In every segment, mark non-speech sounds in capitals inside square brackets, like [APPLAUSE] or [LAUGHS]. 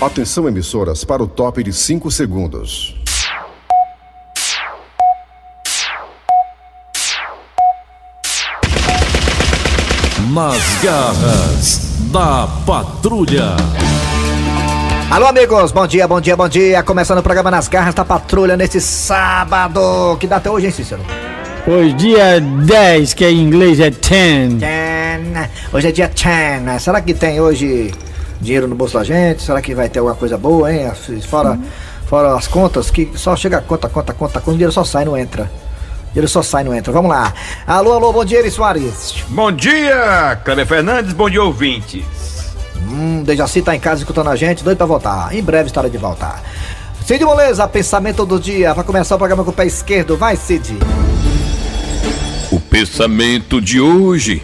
Atenção, emissoras, para o top de 5 segundos. Nas garras da patrulha. Alô, amigos, bom dia, bom dia, bom dia. Começando o programa Nas Garras da Patrulha neste sábado. Que dá até hoje, hein, Cícero? Hoje, dia 10, que em inglês é 10. Ten. Hoje é dia 10. Será que tem hoje dinheiro no bolso da gente? Será que vai ter alguma coisa boa, hein? Fora, fora as contas, que só chega a conta, conta, conta, conta, o dinheiro só sai, não entra. O dinheiro só sai, não entra. Vamos lá. Alô, alô, bom dia, Eri Soares. Bom dia, Cleber Fernandes, bom dia, ouvintes. Hum, Dejaci tá em casa escutando a gente, doido pra voltar. Em breve estará de volta. Cid Moleza, pensamento do dia. Vai começar o programa com o pé esquerdo. Vai, Cid. O pensamento de hoje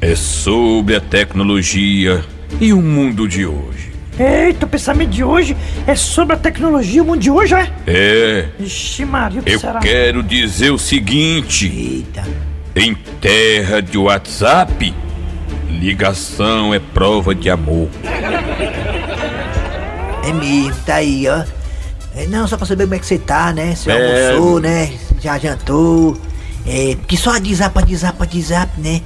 é sobre a tecnologia e o mundo de hoje. Eita, o pensamento de hoje é sobre a tecnologia, o mundo de hoje, é? É, Ixi, Maria, o que eu será? quero dizer o seguinte: Eita. em terra de WhatsApp, ligação é prova de amor. [LAUGHS] É mesmo, tá aí, ó. É, não, só pra saber como é que você tá, né? Você É. almoçou, né? Já jantou. É, porque só de zap, de zap, de zap, né?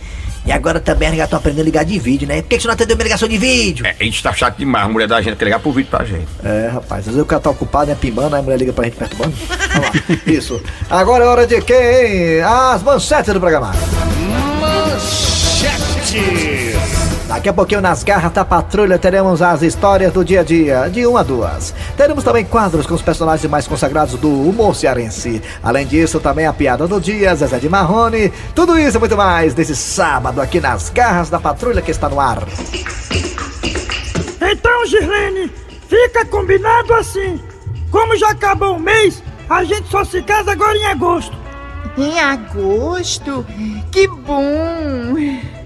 E agora também as estão aprendendo a ligar de vídeo, né? Por que que você não atendeu minha ligação de vídeo? É, a gente tá chato demais, a mulher da gente quer ligar pro vídeo pra gente. É, rapaz, às vezes o cara tá ocupado, né? Pimbando, aí a mulher liga pra gente perturbando. Vamos lá. [LAUGHS] Isso. Agora é hora de quem? As manchetes do programa. Daqui a pouquinho nas garras da patrulha teremos as histórias do dia a dia, de uma a duas. Teremos também quadros com os personagens mais consagrados do humor cearense. Além disso, também a piada do dia, Zezé de Marrone. Tudo isso e muito mais nesse sábado aqui nas garras da patrulha que está no ar. Então, Girlene, fica combinado assim. Como já acabou o mês, a gente só se casa agora em agosto. Em agosto? Que bom!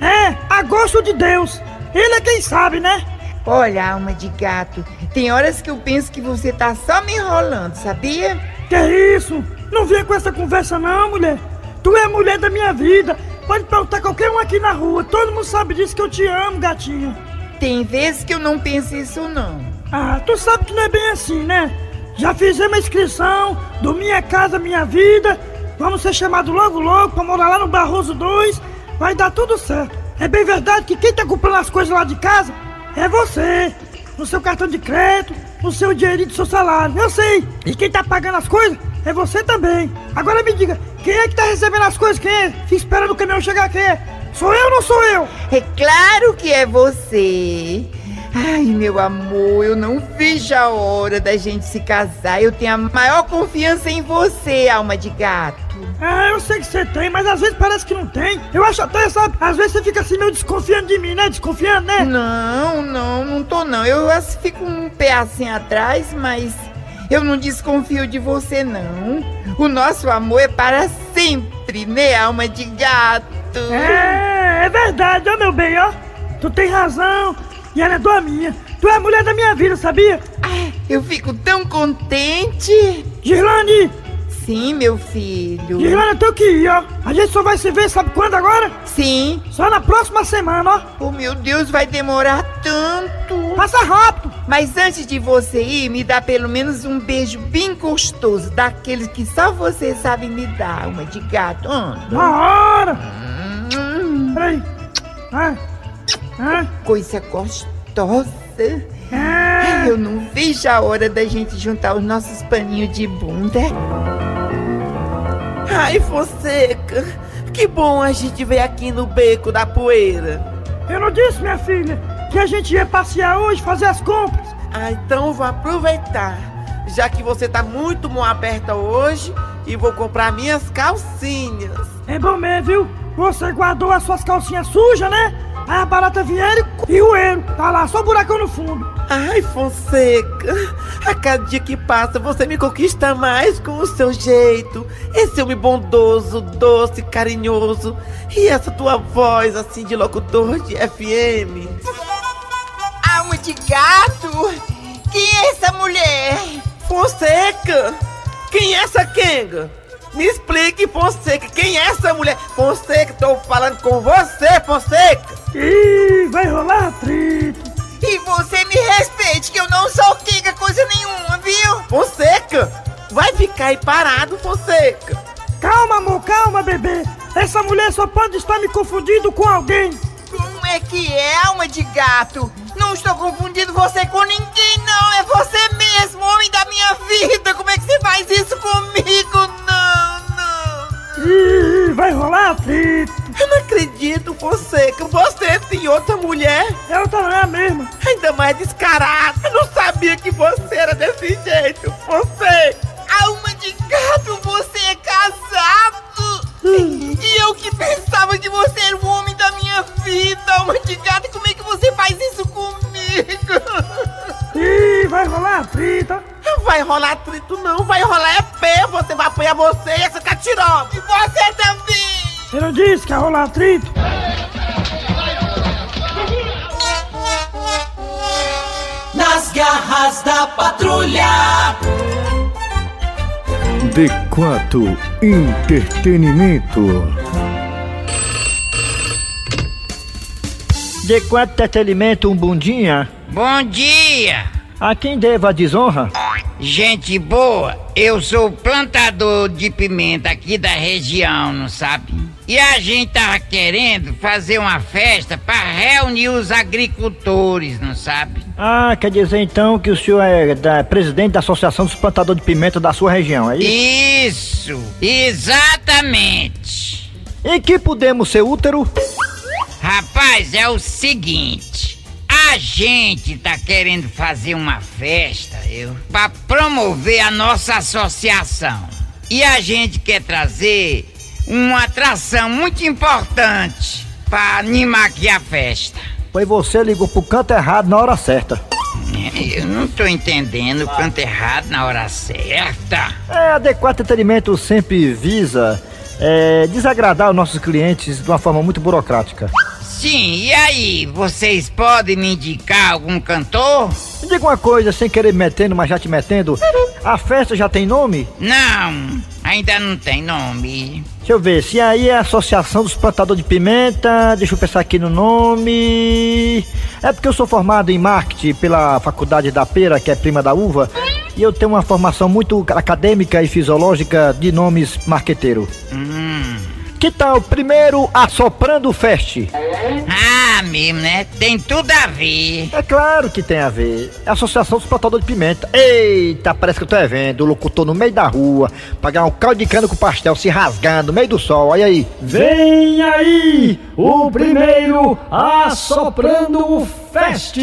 É, agosto de Deus. Ele é quem sabe, né? Olha, alma de gato, tem horas que eu penso que você tá só me enrolando, sabia? Que isso? Não venha com essa conversa não, mulher. Tu é a mulher da minha vida. Pode perguntar qualquer um aqui na rua. Todo mundo sabe disso que eu te amo, gatinha. Tem vezes que eu não penso isso não. Ah, tu sabe que não é bem assim, né? Já fizemos a inscrição do Minha Casa Minha Vida. Vamos ser chamados logo logo pra morar lá no Barroso 2. Vai dar tudo certo. É bem verdade que quem tá comprando as coisas lá de casa é você. No seu cartão de crédito, no seu dinheirinho do seu salário. Eu sei. E quem tá pagando as coisas é você também. Agora me diga, quem é que tá recebendo as coisas? Quem é? Fica esperando o caminhão chegar, quem é? Sou eu ou não sou eu? É claro que é você. Ai, meu amor, eu não vejo a hora da gente se casar. Eu tenho a maior confiança em você, alma de gato. Ah, eu sei que você tem, mas às vezes parece que não tem. Eu acho até, sabe? Às vezes você fica assim meio desconfiando de mim, né? Desconfiando, né? Não, não, não tô não. Eu fico um pé assim atrás, mas eu não desconfio de você não. O nosso amor é para sempre, né, alma de gato? É, é verdade, ó meu bem, ó. Tu tem razão. E ela é tua minha. Tu é a mulher da minha vida, sabia? Eu fico tão contente. Girlane, Sim, meu filho. Girlane, eu tenho que ir, ó. A gente só vai se ver, sabe quando agora? Sim. Só na próxima semana, ó. Oh, meu Deus, vai demorar tanto. Passa rápido. Mas antes de você ir, me dá pelo menos um beijo bem gostoso, daqueles que só você sabe me dar, uma de gato. Anda. Na hora. Hum, Peraí. Ah. Ah. coisa gostosa. Ah. Eu não vejo a hora da gente juntar os nossos paninhos de bunda. Ai, Fonseca, que bom a gente ver aqui no beco da poeira. Eu não disse, minha filha, que a gente ia passear hoje, fazer as compras. Ah, então eu vou aproveitar, já que você tá muito mão aberta hoje, e vou comprar minhas calcinhas. É bom mesmo, viu? Você guardou as suas calcinhas sujas, né? A barata vieram e o erro. Tá lá, só buracão no fundo. Ai, Fonseca, a cada dia que passa você me conquista mais com o seu jeito. Esse homem bondoso, doce, carinhoso. E essa tua voz assim de locutor de FM. Alma de gato! Quem é essa mulher? Fonseca! Quem é essa Kenga? Me explique, Fonseca, quem é essa mulher? Fonseca, tô falando com você, Fonseca! Ih, vai rolar atrito. E você me respeite, que eu não sou Kika coisa nenhuma, viu? Fonseca, vai ficar aí parado, Fonseca. Calma, amor, calma, bebê. Essa mulher só pode estar me confundindo com alguém. Como é que é, alma de gato? Não estou confundindo você com ninguém, não. É você mesmo, homem da minha vida. Como é que você faz isso comigo? Não, não. não. Ih, vai rolar atrito. Eu não acredito, Fonseca. Você tem outra mulher? Eu também é a mesma. Ainda mais descarada. Eu não sabia que você era desse jeito, Fonseca. Alma de gato, você é casado. E eu que pensava que você era o homem da minha vida, alma de gato. Como é que você faz isso comigo? Ih, vai rolar atrito. Vai rolar atrito não, vai rolar é pé. Você vai apanhar você e essa catiroba. E você também. Eu não disse que ia rolar atrito. Nas garras da patrulha. D4 Entretenimento. De quanto entretenimento um bundinha? Bom dia! A quem deva a desonra? Gente boa, eu sou plantador de pimenta aqui da região, não sabe? E a gente tava querendo fazer uma festa para reunir os agricultores, não sabe? Ah, quer dizer então que o senhor é da- presidente da Associação dos Plantadores de Pimenta da sua região, é isso? Isso, exatamente. Em que podemos ser útero? Rapaz, é o seguinte. A gente tá querendo fazer uma festa, eu, para promover a nossa associação. E a gente quer trazer uma atração muito importante para animar aqui a festa. Pois você ligou pro canto errado na hora certa. Eu não tô entendendo o canto errado na hora certa. É, adequado entretenimento sempre visa é, desagradar os nossos clientes de uma forma muito burocrática. Sim, e aí, vocês podem me indicar algum cantor? Me diga uma coisa, sem querer me metendo, mas já te metendo, a festa já tem nome? Não, ainda não tem nome. Deixa eu ver, se aí é a Associação dos Plantadores de Pimenta, deixa eu pensar aqui no nome. É porque eu sou formado em marketing pela Faculdade da Pera, que é prima da uva, e eu tenho uma formação muito acadêmica e fisiológica de nomes marqueteiro. Hum. Que tal primeiro Assoprando Fest? Ah, mesmo, né? Tem tudo a ver. É claro que tem a ver. É a Associação dos Plantadores de Pimenta. Eita, parece que eu tô vendo o locutor no meio da rua, pagar um caldo de cana com pastel se rasgando no meio do sol. Olha aí. Vem aí o primeiro Assoprando o Fest.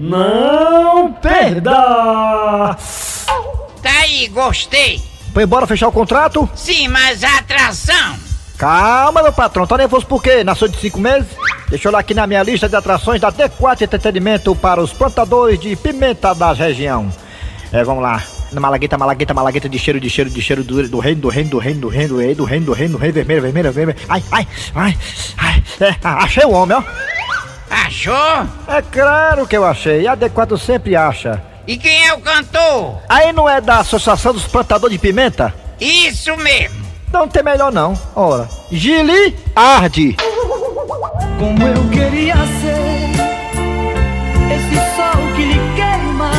Não perda! Tá aí, gostei. Foi embora fechar o contrato? Sim, mas a atração. Calma, meu patrão. Tá nervoso por quê? Nasceu de cinco meses? Deixa eu olhar aqui na minha lista de atrações da D4 Entretenimento para os plantadores de pimenta da região. É, vamos lá. Malagueta, malagueta, malagueta de cheiro, de cheiro, de cheiro do, do reino, do reino, do reino, do reino, do reino, do reino, do reino, do reino, vermelho, vermelho, vermelho. Ai, ai, ai, ai. É, achei o homem, ó. Achou? É claro que eu achei. A D4 sempre acha. E quem é o cantor? Aí não é da Associação dos Plantadores de Pimenta? Isso mesmo. Não tem melhor não. Ora, Gili Arde. Como eu queria ser esse sol que lhe queima.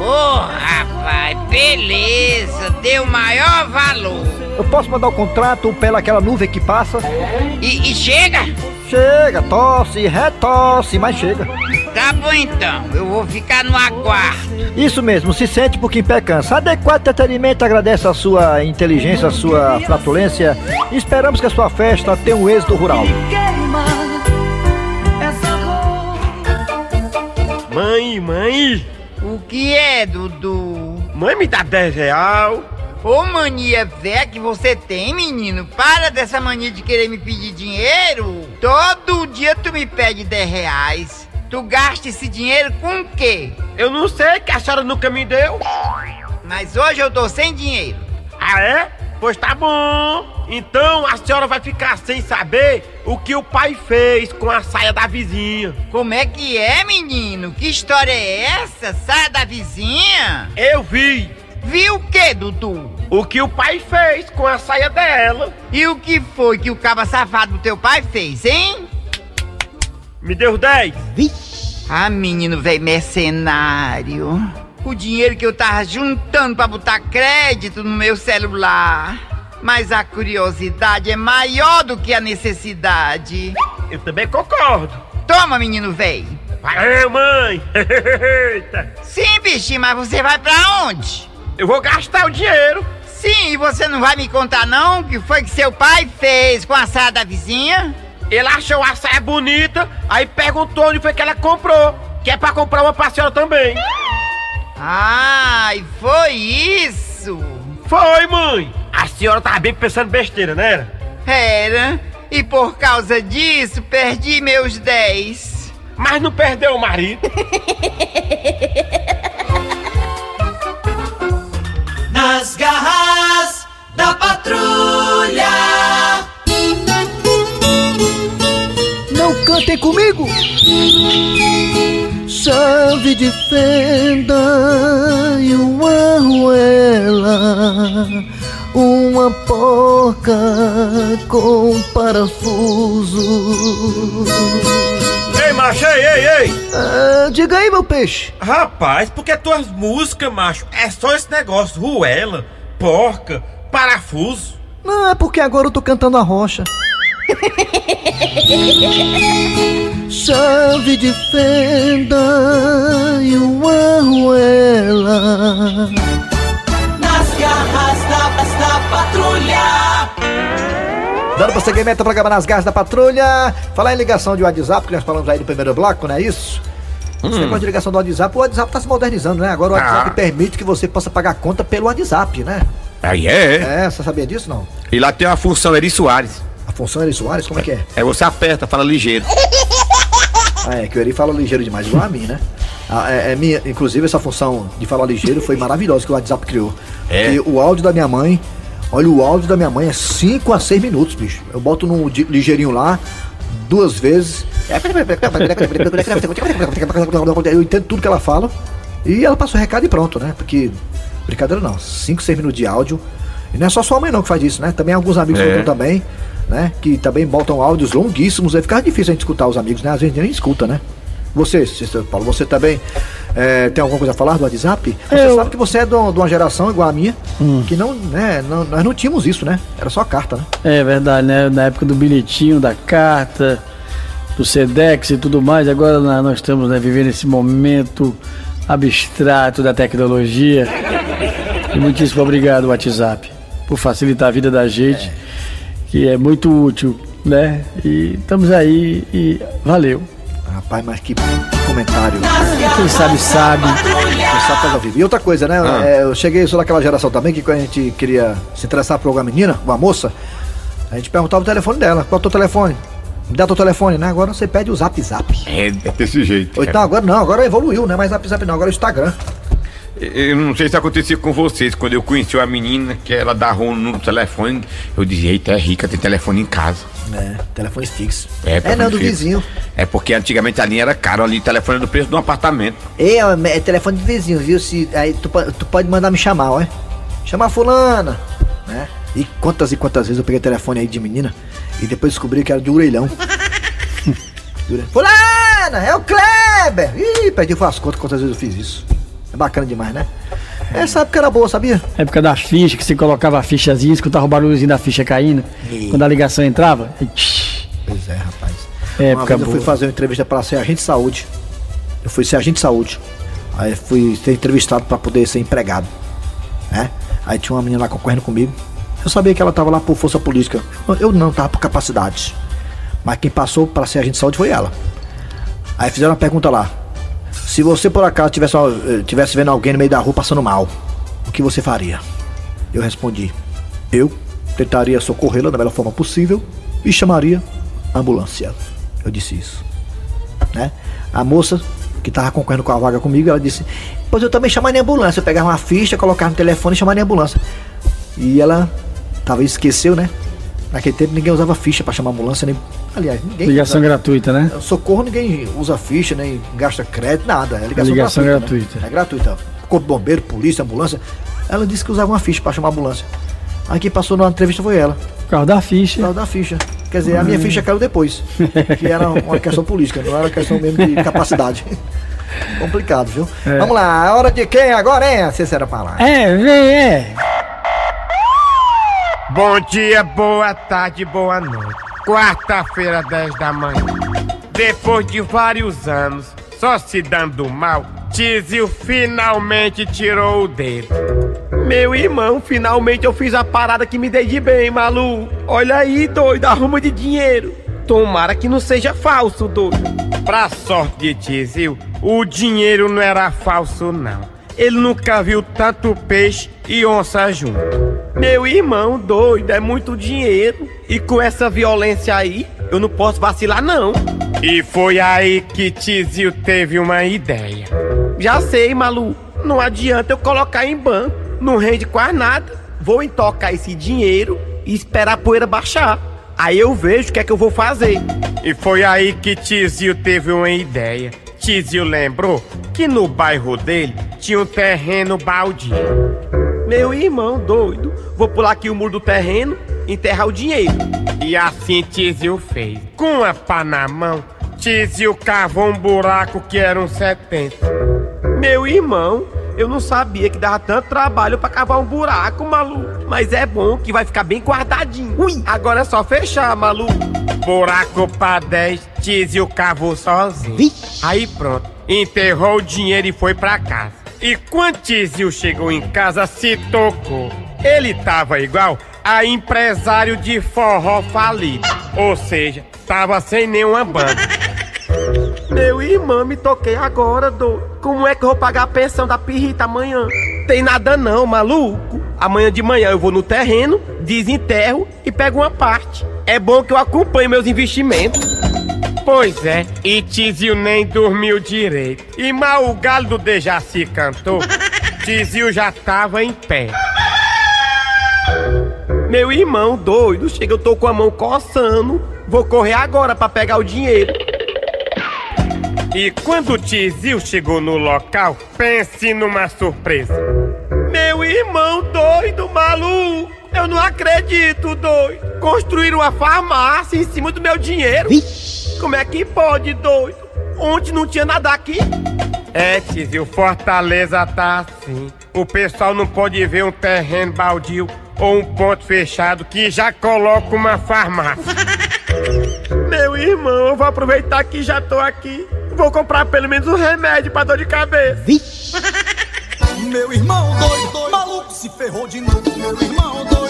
Ô, rapaz, beleza. Deu maior valor. Eu posso mandar o contrato pelaquela nuvem que passa? E, e chega? Chega, tosse, retosse, mas chega. Tá bom então, eu vou ficar no aguardo. Isso mesmo, se sente por quem pé cansa. Adequado Entretenimento agradece a sua inteligência, a sua flatulência. E esperamos que a sua festa tenha um êxito rural. Mãe, mãe, O que é, Dudu? mãe me dá 10 real. Ô mania velha que você tem, menino. Para dessa mania de querer me pedir dinheiro. Todo dia tu me pede 10 reais. Tu gasta esse dinheiro com o quê? Eu não sei que a senhora nunca me deu. Mas hoje eu tô sem dinheiro. Ah, é? Pois tá bom. Então a senhora vai ficar sem saber o que o pai fez com a saia da vizinha. Como é que é, menino? Que história é essa? Saia da vizinha? Eu vi Viu o que, Dudu? o que o pai fez com a saia dela. E o que foi que o caba safado do teu pai fez, hein? Me deu 10. Ah, menino velho mercenário. o dinheiro que eu tava juntando pra botar crédito no meu celular. Mas a curiosidade é maior do que a necessidade. Eu também concordo. Toma, menino véi. Valeu, mãe! [LAUGHS] Eita! Sim, bichinho, mas você vai pra onde? Eu vou gastar o dinheiro. Sim, e você não vai me contar não o que foi que seu pai fez com a saia da vizinha? Ele achou a saia bonita, aí perguntou onde foi que ela comprou. Que é pra comprar uma pra senhora também. Ai, foi isso? Foi, mãe! A senhora tava bem pensando besteira, né? era? Era. E por causa disso, perdi meus 10. Mas não perdeu o marido. Nas garras cantem comigo! Chave de fenda e uma arruela, uma porca com parafuso. Ei, macho, ei, ei, ei! Ah, diga aí, meu peixe. Rapaz, porque tuas músicas, macho, é só esse negócio, ruela, porca, parafuso. Não, é porque agora eu tô cantando a rocha. Chave de fenda e uma arruela. Nas garras da, da patrulha. Dando prosseguimento ao programa Nas Garras da Patrulha. Falar em ligação de WhatsApp, que nós falamos aí do primeiro bloco, não é isso? Esse negócio de ligação do WhatsApp, o WhatsApp tá se modernizando, né? Agora o WhatsApp Ah. permite que você possa pagar conta pelo WhatsApp, né? Aí é. É, você sabia disso, não? E lá tem uma função Eri Soares. A função Eri Soares, como é que é? É você aperta, fala ligeiro. Ah, é, que o Eri fala ligeiro demais, igual a mim, né? Ah, é, é minha, inclusive, essa função de falar ligeiro foi maravilhosa que o WhatsApp criou. É. E o áudio da minha mãe, olha, o áudio da minha mãe é 5 a 6 minutos, bicho. Eu boto no ligeirinho lá, duas vezes. Eu entendo tudo que ela fala. E ela passa o recado e pronto, né? Porque, brincadeira não, 5, 6 minutos de áudio. E não é só sua mãe não que faz isso, né? Também alguns amigos É. também, né? Que também botam áudios longuíssimos. Aí fica difícil a gente escutar os amigos, né? Às vezes a gente nem escuta, né? Você, Paulo, você também é, tem alguma coisa a falar do WhatsApp? Você Eu- sabe que você é de uma geração igual a minha, que não, né? Não, nós não tínhamos isso, né? Era só carta, né? É verdade, né? Na época do bilhetinho, da carta, do Sedex e tudo mais, agora nós estamos né, vivendo esse momento abstrato da tecnologia. E muitíssimo obrigado, WhatsApp, por facilitar a vida da gente, que é muito útil, né? E estamos aí e valeu. Rapaz, mas que comentário. Quem sabe, sabe. Quem sabe faz ao vivo. E outra coisa, né? Ah. é, eu cheguei, sou daquela geração também que quando a gente queria se interessar por uma menina, uma moça, a gente perguntava o telefone dela. Qual é o teu telefone? Me dá teu telefone, né? Agora você pede o zap zap. É, é desse jeito. Ou então agora não, agora evoluiu, né? Mas zap zap não, agora é o Instagram. Eu não sei se acontecia com vocês, quando eu conheci uma menina que ela dava um no telefone, eu dizia, eita, é rica, tem telefone em casa. É, telefone fixo. É, É, não, do fixo. vizinho. É porque antigamente a linha era cara, ali o telefone era do preço de um apartamento. É, é telefone do vizinho, viu? Se, aí tu, tu pode mandar me chamar, ó. Chamar fulana, né? E quantas e quantas vezes eu peguei telefone aí de menina e depois descobri que era de orelhão. [LAUGHS] Fulana, é o Kleber! Ih, perdi as contas quantas vezes eu fiz isso. É bacana demais, né? Essa época era boa, sabia? Época da ficha, que você colocava a fichazinha, escutava o barulhozinho da ficha caindo. Quando a ligação entrava. e Pois é, rapaz. Uma Época vez eu fui fazer uma entrevista para ser agente de saúde. Eu fui ser agente de saúde. Aí fui ser entrevistado para poder ser empregado. Né? Aí tinha uma menina lá concorrendo comigo. Eu sabia que ela tava lá por força política. Eu- não, tava por capacidade. Mas quem passou para ser agente de saúde foi ela. Aí fizeram uma pergunta lá. Se você por acaso tivesse, eh, tivesse vendo alguém no meio da rua passando mal, o que você faria? Eu respondi. Eu tentaria socorrê-la da melhor forma possível e chamaria a ambulância. Eu disse isso. Né? A moça que tava concorrendo com a vaga comigo, ela disse: Pois eu também chamaria a ambulância. Eu pegava uma ficha, colocava no telefone e chamaria a ambulância. E ela talvez esqueceu, né? Naquele tempo ninguém usava ficha pra chamar ambulância, nem. Aliás, ninguém. Ligação usa- gratuita, né? Socorro ninguém usa ficha, nem gasta crédito, nada. É ligação, Ligação gratuita. né? gratuita. É gratuita. Corpo de bombeiro, polícia, ambulância. Ela disse que usava uma ficha pra chamar ambulância. Aí quem passou na entrevista foi ela. Por causa da ficha. Ela da ficha. Quer dizer, a minha Hum. ficha caiu depois. Que era uma questão política, não era questão mesmo de capacidade. [LAUGHS] Complicado, viu? É. Vamos lá, a hora de quem agora, hein, Cícero Palar? É, vem, é. Bom dia, boa tarde, boa noite. Quarta-feira, 10 da manhã. Depois de vários anos só se dando mal, Tizio finalmente tirou o dedo. Meu irmão, finalmente eu fiz a parada que me dei de bem, Malu. Olha aí, doido, arruma de dinheiro. Tomara que não seja falso, doido. Pra sorte de Tizio, o dinheiro não era falso, não. Ele nunca viu tanto peixe e onça junto. Meu irmão, doido, é muito dinheiro. E com essa violência aí, eu não posso vacilar, não. E foi aí que Tizio teve uma ideia. Já sei, Malu. Não adianta eu colocar em banco. Não rende quase nada. Vou intocar esse dinheiro e esperar a poeira baixar. Aí eu vejo o que é que eu vou fazer. E foi aí que Tizio teve uma ideia. Tizio lembrou que no bairro dele tinha um terreno baldio. Meu irmão, doido. Vou pular aqui o muro do terreno e enterrar o dinheiro. E assim Tizio fez. Com a pá na mão, Tizio cavou um buraco que era um 70. Meu irmão, eu não sabia que dava tanto trabalho pra cavar um buraco, maluco. Mas é bom que vai ficar bem guardadinho. Ui, agora é só fechar, maluco. Buraco pra 10, Tizio cavou sozinho. Aí pronto, enterrou o dinheiro e foi pra casa. E quando Tizio chegou em casa, se tocou. Ele tava igual a empresário de forró falido. Ou seja, tava sem nenhuma banda. Meu irmão, me toquei agora, doido. Como é que eu vou pagar a pensão da pirrita amanhã? Tem nada não, maluco. Amanhã de manhã eu vou no terreno, desenterro e pego uma parte. É bom que eu acompanhe meus investimentos. Pois é, e Tizio nem dormiu direito. E mal o galo do Dejaci cantou, [LAUGHS] Tizio já tava em pé. Meu irmão, doido, chega, eu tô com a mão coçando. Vou correr agora pra pegar o dinheiro. E quando o Tizio chegou no local, pense numa surpresa. Meu irmão doido, maluco! Eu não acredito, doido! Construíram uma farmácia em cima do meu dinheiro! Como é que pode, doido? Onde não tinha nada aqui? É, Tizio, Fortaleza tá assim. O pessoal não pode ver um terreno baldio ou um ponto fechado que já coloca uma farmácia. [LAUGHS] Meu irmão, eu vou aproveitar que já tô aqui. Vou comprar pelo menos um remédio pra dor de cabeça. Meu irmão doido, doido, maluco se ferrou de novo. Meu irmão doido,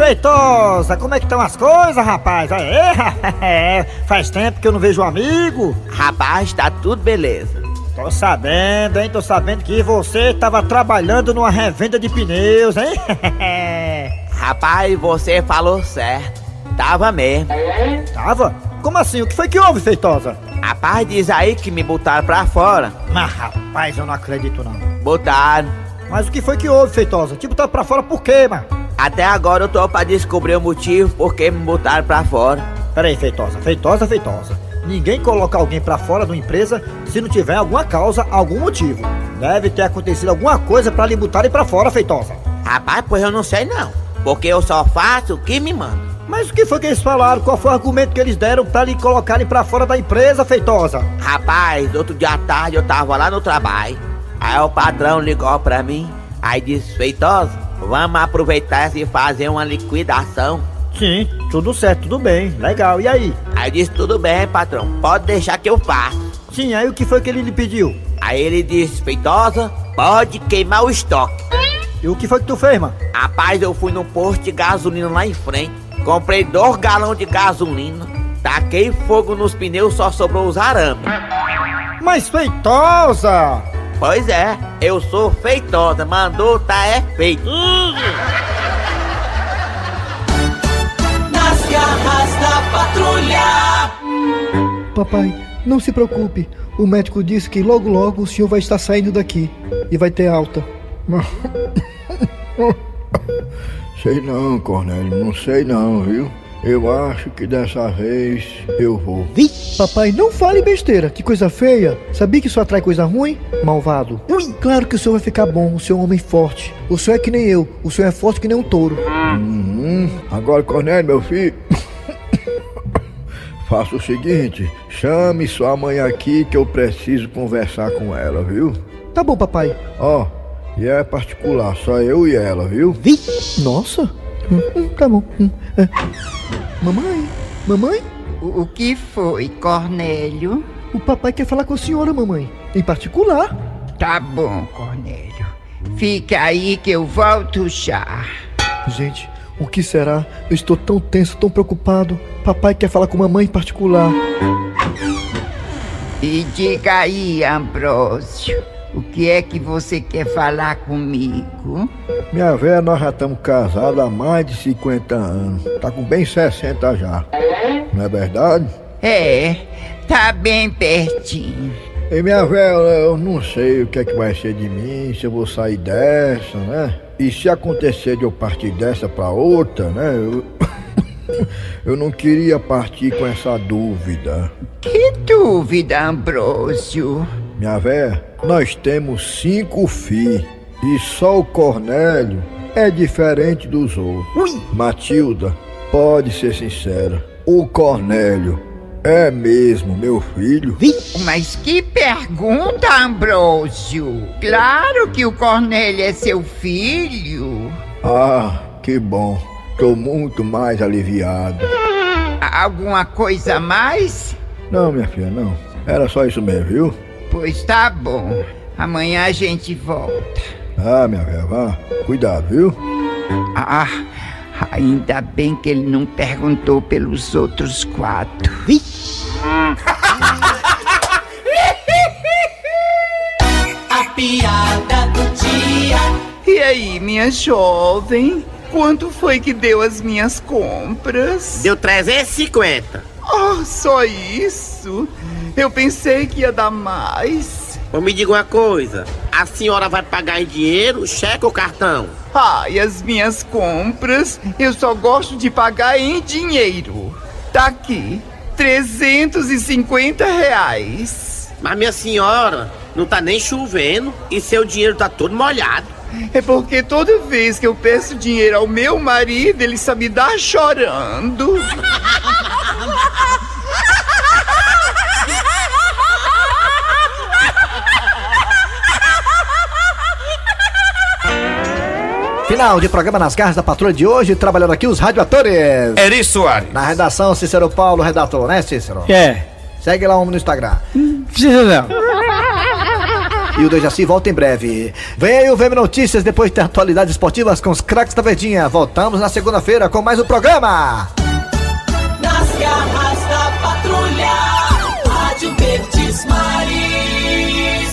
feitosa, como é que estão as coisas, rapaz? Aê, [LAUGHS] faz tempo que eu não vejo um amigo. Rapaz, tá tudo beleza. Tô sabendo, hein? Tô sabendo que você tava trabalhando numa revenda de pneus, hein? [LAUGHS] Rapaz, você falou certo. Tava mesmo. Tava? Como assim? O que foi que houve, feitosa? Rapaz, diz aí que me botaram pra fora. Mas, rapaz, eu não acredito não. Botaram. Mas o que foi que houve, feitosa? Te botaram pra fora por quê, mano? Até agora eu tô pra descobrir o motivo por que me botaram pra fora. Peraí, feitosa, feitosa, feitosa. Ninguém coloca alguém pra fora de uma empresa se não tiver alguma causa, algum motivo. Deve ter acontecido alguma coisa pra lhe botarem pra fora, feitosa. Rapaz, pois eu não sei não. Porque eu só faço o que me manda. Mas o que foi que eles falaram? Qual foi o argumento que eles deram pra lhe colocarem pra fora da empresa, feitosa? Rapaz, outro dia à tarde eu tava lá no trabalho. Aí o patrão ligou pra mim. Aí disse, feitosa, vamos aproveitar e fazer uma liquidação. Sim, tudo certo, tudo bem, legal. E aí? Aí eu disse, tudo bem, patrão, pode deixar que eu faço. Sim, aí o que foi que ele lhe pediu? Aí ele disse, feitosa, pode queimar o estoque. E o que foi que tu fez, mano? Rapaz, eu fui no posto de gasolina lá em frente. Comprei dois galões de gasolina. Taquei fogo nos pneus, só sobrou os arames. Mas feitosa! Pois é, eu sou feitosa, mandou, tá é feito. Nas garras da patrulha. Papai, não se preocupe. O médico disse que logo logo o senhor vai estar saindo daqui e vai ter alta. [LAUGHS] Sei não, Cornélio, não sei não, viu? Eu acho que dessa vez eu vou. Papai, não fale besteira, que coisa feia. Sabia que isso atrai coisa ruim? Malvado. Claro que o senhor vai ficar bom, o senhor é um homem forte. O senhor é que nem eu, o senhor é forte que nem um touro. Uhum. Agora, Cornélio, meu filho. [COUGHS] Faça o seguinte: chame sua mãe aqui que eu preciso conversar com ela, viu? Tá bom, papai. Ó, e é particular, só eu e ela, viu? Nossa. Hum, hum, tá bom. Hum, é. Mamãe? Mamãe? O, o que foi, Cornélio? O papai quer falar com a senhora, mamãe. Em particular. Tá bom, Cornélio. Fica aí que eu volto já. Gente, o que será? Eu estou tão tenso, tão preocupado. Papai quer falar com mamãe em particular. E diga aí, Ambrósio, o que é que você quer falar comigo? Minha velha, nós já estamos casados há mais de 50 anos. Tá com bem 60 já. Não é verdade? É, tá bem pertinho. E minha velha, eu não sei o que é que vai ser de mim, se eu vou sair dessa, né? E se acontecer de eu partir dessa pra outra, né? Eu, [LAUGHS] eu não queria partir com essa dúvida. Que dúvida, Ambrósio? Minha véia, nós temos cinco filhos e só o Cornélio é diferente dos outros. Matilda, pode ser sincera, o Cornélio é mesmo meu filho? Mas que pergunta, Ambrósio! Claro que o Cornélio é seu filho. Ah, que bom. Tô muito mais aliviado. Alguma coisa a mais? Não, minha filha, não. Era só isso mesmo, viu? Pois tá bom. Amanhã a gente volta. Ah, minha velha, vá. Cuidado, viu? Ah, ainda bem que ele não perguntou pelos outros quatro. [LAUGHS] A piada do dia. E aí, minha jovem? Quanto foi que deu as minhas compras? Deu 350. Oh, só isso? Eu pensei que ia dar mais. Ou me diga uma coisa: a senhora vai pagar em dinheiro, cheque ou cartão? Ai, as minhas compras, eu só gosto de pagar em dinheiro. Tá aqui, 350 reais. Mas minha senhora, não tá nem chovendo e seu dinheiro tá todo molhado. É porque toda vez que eu peço dinheiro ao meu marido, ele só me dá chorando. [LAUGHS] Final de programa nas garras da patrulha de hoje, trabalhando aqui os radioatores. Eri Soares. Na redação, Cícero Paulo, redator, né, Cícero? É. Segue lá o homem no Instagram. Não. E o Dejaci volta em breve. Vem aí o VM Notícias, depois tem atualidades esportivas com os craques da Verdinha. Voltamos na segunda-feira com mais um programa.